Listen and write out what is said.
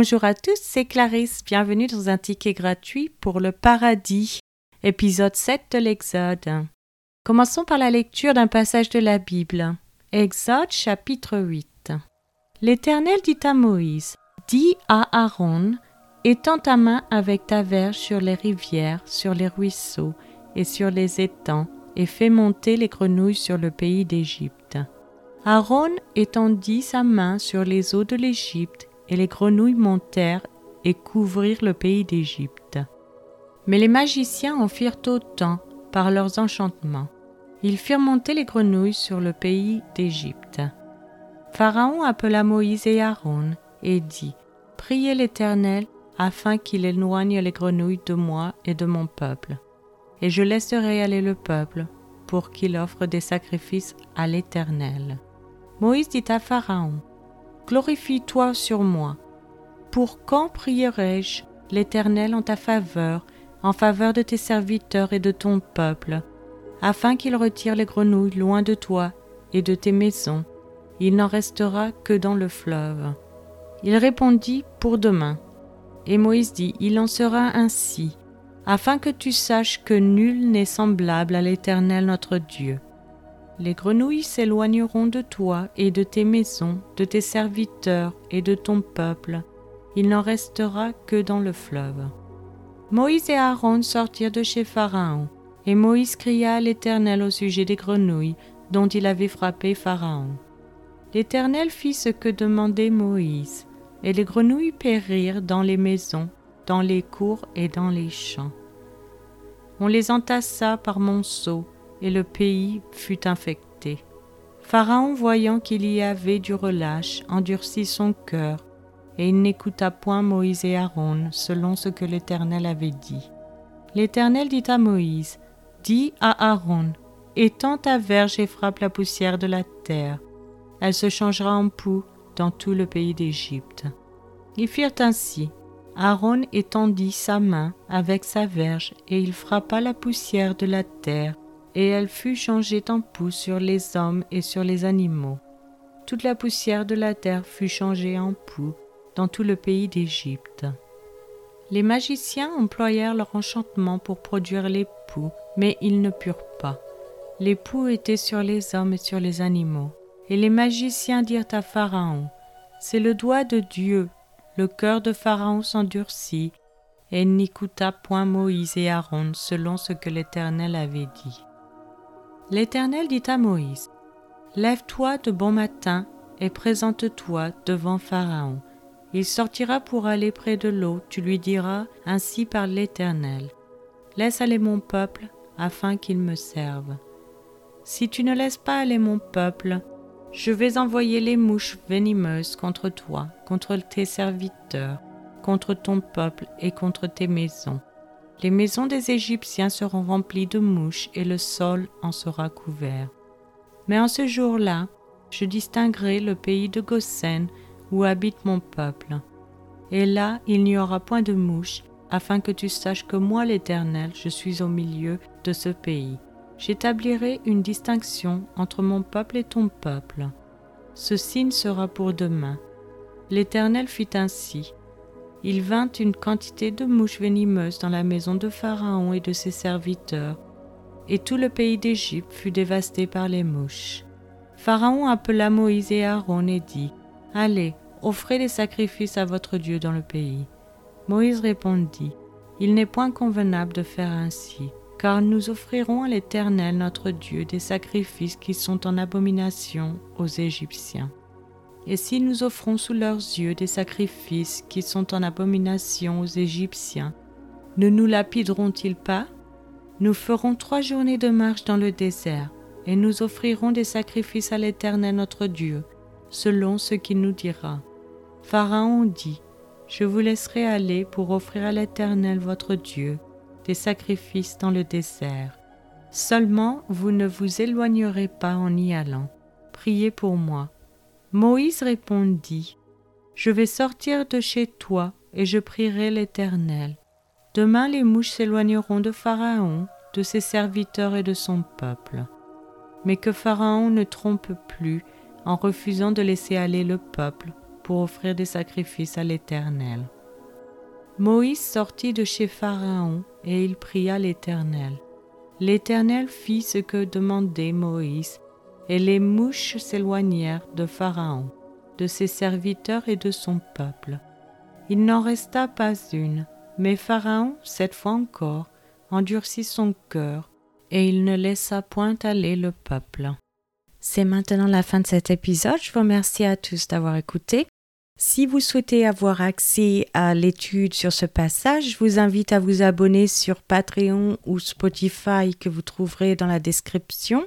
Bonjour à tous, c'est Clarisse. Bienvenue dans un ticket gratuit pour le paradis, épisode 7 de l'Exode. Commençons par la lecture d'un passage de la Bible. Exode chapitre 8. L'Éternel dit à Moïse Dis à Aaron Étends ta main avec ta verge sur les rivières, sur les ruisseaux et sur les étangs, et fais monter les grenouilles sur le pays d'Égypte. Aaron étendit sa main sur les eaux de l'Égypte, et les grenouilles montèrent et couvrirent le pays d'Égypte. Mais les magiciens en firent autant par leurs enchantements. Ils firent monter les grenouilles sur le pays d'Égypte. Pharaon appela Moïse et Aaron et dit Priez l'Éternel afin qu'il éloigne les grenouilles de moi et de mon peuple. Et je laisserai aller le peuple pour qu'il offre des sacrifices à l'Éternel. Moïse dit à Pharaon Glorifie-toi sur moi. Pour quand prierai-je l'Éternel en ta faveur, en faveur de tes serviteurs et de ton peuple, afin qu'il retire les grenouilles loin de toi et de tes maisons? Il n'en restera que dans le fleuve. Il répondit Pour demain. Et Moïse dit Il en sera ainsi, afin que tu saches que nul n'est semblable à l'Éternel notre Dieu les grenouilles s'éloigneront de toi et de tes maisons, de tes serviteurs et de ton peuple. Il n'en restera que dans le fleuve. Moïse et Aaron sortirent de chez Pharaon, et Moïse cria à l'Éternel au sujet des grenouilles dont il avait frappé Pharaon. L'Éternel fit ce que demandait Moïse, et les grenouilles périrent dans les maisons, dans les cours et dans les champs. On les entassa par monceaux, et le pays fut infecté. Pharaon, voyant qu'il y avait du relâche, endurcit son cœur, et il n'écouta point Moïse et Aaron, selon ce que l'Éternel avait dit. L'Éternel dit à Moïse, Dis à Aaron, étends ta verge et frappe la poussière de la terre. Elle se changera en poux dans tout le pays d'Égypte. Ils firent ainsi. Aaron étendit sa main avec sa verge, et il frappa la poussière de la terre, et elle fut changée en poux sur les hommes et sur les animaux. Toute la poussière de la terre fut changée en poux dans tout le pays d'Égypte. Les magiciens employèrent leur enchantement pour produire les poux, mais ils ne purent pas. Les poux étaient sur les hommes et sur les animaux. Et les magiciens dirent à Pharaon, C'est le doigt de Dieu. Le cœur de Pharaon s'endurcit, et n'écouta point Moïse et Aaron selon ce que l'Éternel avait dit. L'Éternel dit à Moïse, Lève-toi de bon matin et présente-toi devant Pharaon. Il sortira pour aller près de l'eau, tu lui diras, Ainsi par l'Éternel. Laisse aller mon peuple, afin qu'il me serve. Si tu ne laisses pas aller mon peuple, je vais envoyer les mouches venimeuses contre toi, contre tes serviteurs, contre ton peuple et contre tes maisons. Les maisons des Égyptiens seront remplies de mouches et le sol en sera couvert. Mais en ce jour-là, je distinguerai le pays de Goshen où habite mon peuple. Et là, il n'y aura point de mouches, afin que tu saches que moi, l'Éternel, je suis au milieu de ce pays. J'établirai une distinction entre mon peuple et ton peuple. Ce signe sera pour demain. L'Éternel fit ainsi il vint une quantité de mouches venimeuses dans la maison de Pharaon et de ses serviteurs, et tout le pays d'Égypte fut dévasté par les mouches. Pharaon appela Moïse et Aaron et dit, Allez, offrez des sacrifices à votre Dieu dans le pays. Moïse répondit, Il n'est point convenable de faire ainsi, car nous offrirons à l'Éternel notre Dieu des sacrifices qui sont en abomination aux Égyptiens. Et si nous offrons sous leurs yeux des sacrifices qui sont en abomination aux Égyptiens, ne nous lapideront-ils pas? Nous ferons trois journées de marche dans le désert, et nous offrirons des sacrifices à l'Éternel notre Dieu, selon ce qu'il nous dira. Pharaon dit, Je vous laisserai aller pour offrir à l'Éternel votre Dieu des sacrifices dans le désert. Seulement vous ne vous éloignerez pas en y allant. Priez pour moi Moïse répondit, Je vais sortir de chez toi et je prierai l'Éternel. Demain les mouches s'éloigneront de Pharaon, de ses serviteurs et de son peuple. Mais que Pharaon ne trompe plus en refusant de laisser aller le peuple pour offrir des sacrifices à l'Éternel. Moïse sortit de chez Pharaon et il pria l'Éternel. L'Éternel fit ce que demandait Moïse, et les mouches s'éloignèrent de Pharaon, de ses serviteurs et de son peuple. Il n'en resta pas une, mais Pharaon, cette fois encore, endurcit son cœur, et il ne laissa point aller le peuple. C'est maintenant la fin de cet épisode. Je vous remercie à tous d'avoir écouté. Si vous souhaitez avoir accès à l'étude sur ce passage, je vous invite à vous abonner sur Patreon ou Spotify que vous trouverez dans la description.